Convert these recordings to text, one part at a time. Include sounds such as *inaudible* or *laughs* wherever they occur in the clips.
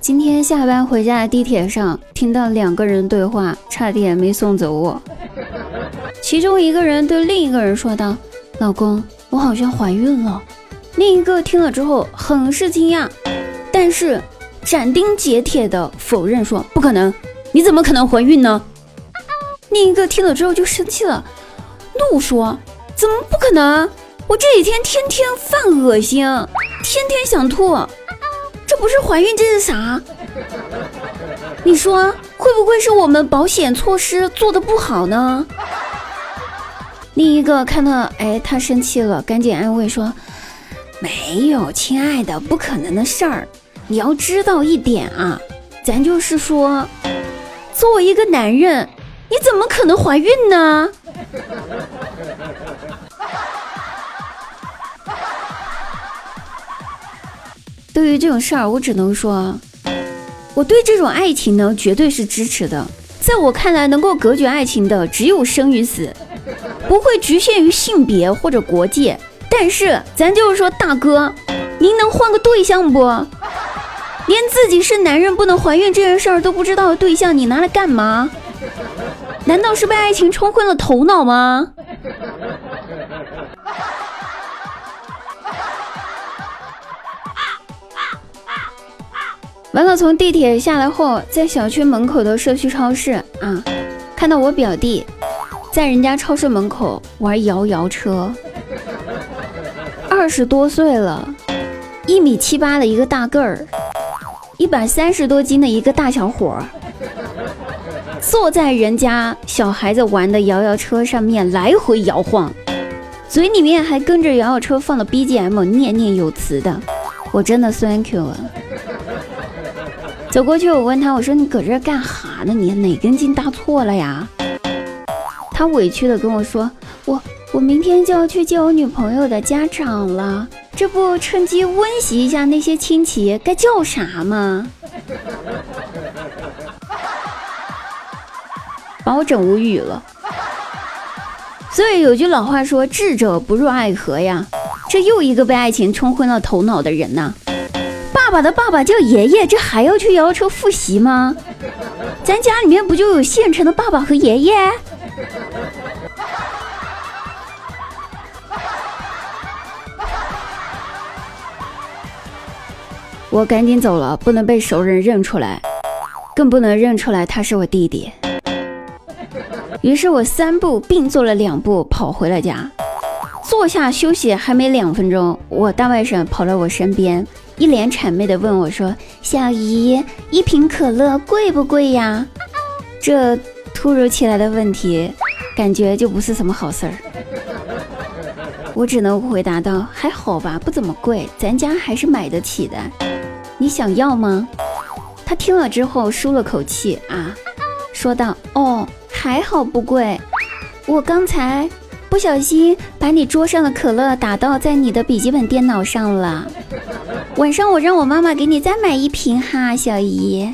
今天下班回家的地铁上，听到两个人对话，差点没送走我。其中一个人对另一个人说道：“老公，我好像怀孕了。”另一个听了之后很是惊讶，但是斩钉截铁的否认说：“不可能，你怎么可能怀孕呢？”另一个听了之后就生气了，怒说：“怎么不可能？我这几天天天犯恶心，天天想吐。”这不是怀孕，这是啥？你说会不会是我们保险措施做的不好呢？另一个看到，哎，他生气了，赶紧安慰说：“没有，亲爱的，不可能的事儿。你要知道一点啊，咱就是说，作为一个男人，你怎么可能怀孕呢？”对于这种事儿，我只能说，我对这种爱情呢，绝对是支持的。在我看来，能够隔绝爱情的只有生与死，不会局限于性别或者国界。但是，咱就是说，大哥，您能换个对象不？连自己是男人不能怀孕这件事儿都不知道的对象，你拿来干嘛？难道是被爱情冲昏了头脑吗？完了，从地铁下来后，在小区门口的社区超市啊，看到我表弟在人家超市门口玩摇摇车。二十多岁了，一米七八的一个大个儿，一百三十多斤的一个大小伙儿，坐在人家小孩子玩的摇摇车上面来回摇晃，嘴里面还跟着摇摇车放的 BGM 念念有词的，我真的 thank you 了。走过去，我问他：“我说你搁这干哈呢？你哪根筋搭错了呀？”他委屈的跟我说：“我我明天就要去见我女朋友的家长了，这不趁机温习一下那些亲戚该叫啥吗？” *laughs* 把我整无语了。所以有句老话说：“智者不入爱河呀。”这又一个被爱情冲昏了头脑的人呐。爸的爸爸叫爷爷，这还要去摇摇车复习吗？咱家里面不就有现成的爸爸和爷爷？*laughs* 我赶紧走了，不能被熟人认出来，更不能认出来他是我弟弟。于是我三步并作了两步跑回了家，坐下休息还没两分钟，我大外甥跑到我身边。一脸谄媚地问我说：“小姨，一瓶可乐贵不贵呀？”这突如其来的问题，感觉就不是什么好事儿。我只能回答道：“还好吧，不怎么贵，咱家还是买得起的。你想要吗？”他听了之后舒了口气啊，说道：“哦，还好不贵，我刚才不小心把你桌上的可乐打到在你的笔记本电脑上了。”晚上我让我妈妈给你再买一瓶哈，小姨。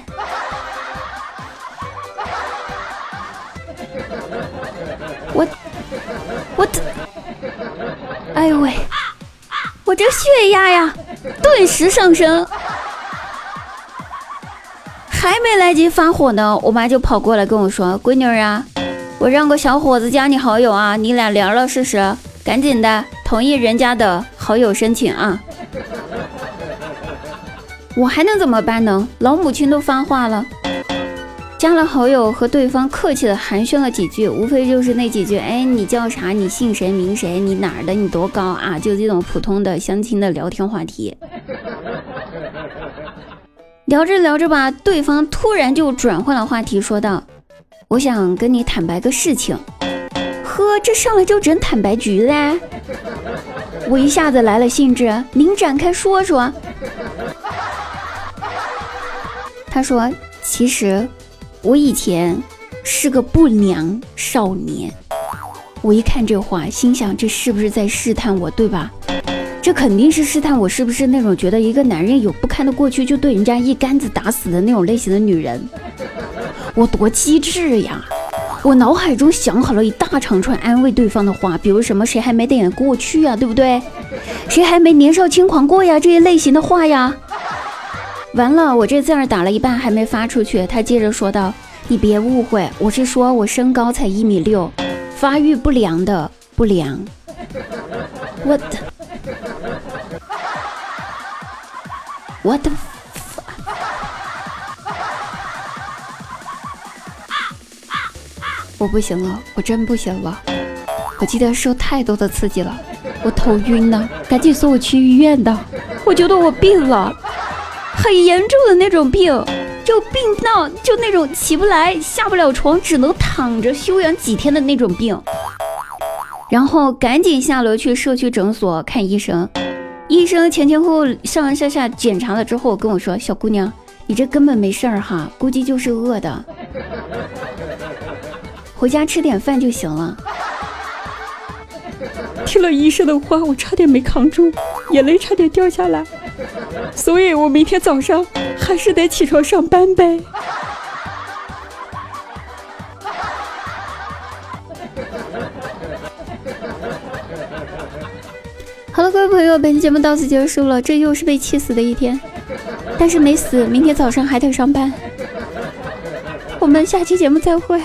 我我哎呦喂！我这血压呀，顿时上升，还没来及发火呢，我妈就跑过来跟我说：“闺女儿啊，我让个小伙子加你好友啊，你俩聊了试试，赶紧的同意人家的好友申请啊。”我还能怎么办呢？老母亲都发话了，加了好友和对方客气的寒暄了几句，无非就是那几句：哎，你叫啥？你姓谁名谁？你哪儿的？你多高啊？就这种普通的相亲的聊天话题。聊着聊着吧，对方突然就转换了话题，说道：“我想跟你坦白个事情。”呵，这上来就整坦白局嘞！我一下子来了兴致，您展开说说。他说：“其实我以前是个不良少年。”我一看这话，心想：这是不是在试探我，对吧？这肯定是试探我是不是那种觉得一个男人有不堪的过去就对人家一竿子打死的那种类型的女人。我多机智呀！我脑海中想好了一大长串安慰对方的话，比如什么“谁还没点过去啊，对不对？谁还没年少轻狂过呀？”这些类型的话呀。完了，我这字儿打了一半还没发出去。他接着说道：“你别误会，我是说我身高才一米六，发育不良的不良。”我的，我的。我不行了，我真不行了。我记得受太多的刺激了，我头晕呢，赶紧送我去医院的。我觉得我病了，很严重的那种病，就病到就那种起不来、下不了床，只能躺着休养几天的那种病。然后赶紧下楼去社区诊所看医生。医生前前后后、上上下下检查了之后，跟我说：“小姑娘，你这根本没事儿哈，估计就是饿的。”回家吃点饭就行了。听了医生的话，我差点没扛住，眼泪差点掉下来。所以我明天早上还是得起床上班呗。好了，各位朋友，本期节目到此结束了。这又是被气死的一天，但是没死，明天早上还得上班。我们下期节目再会。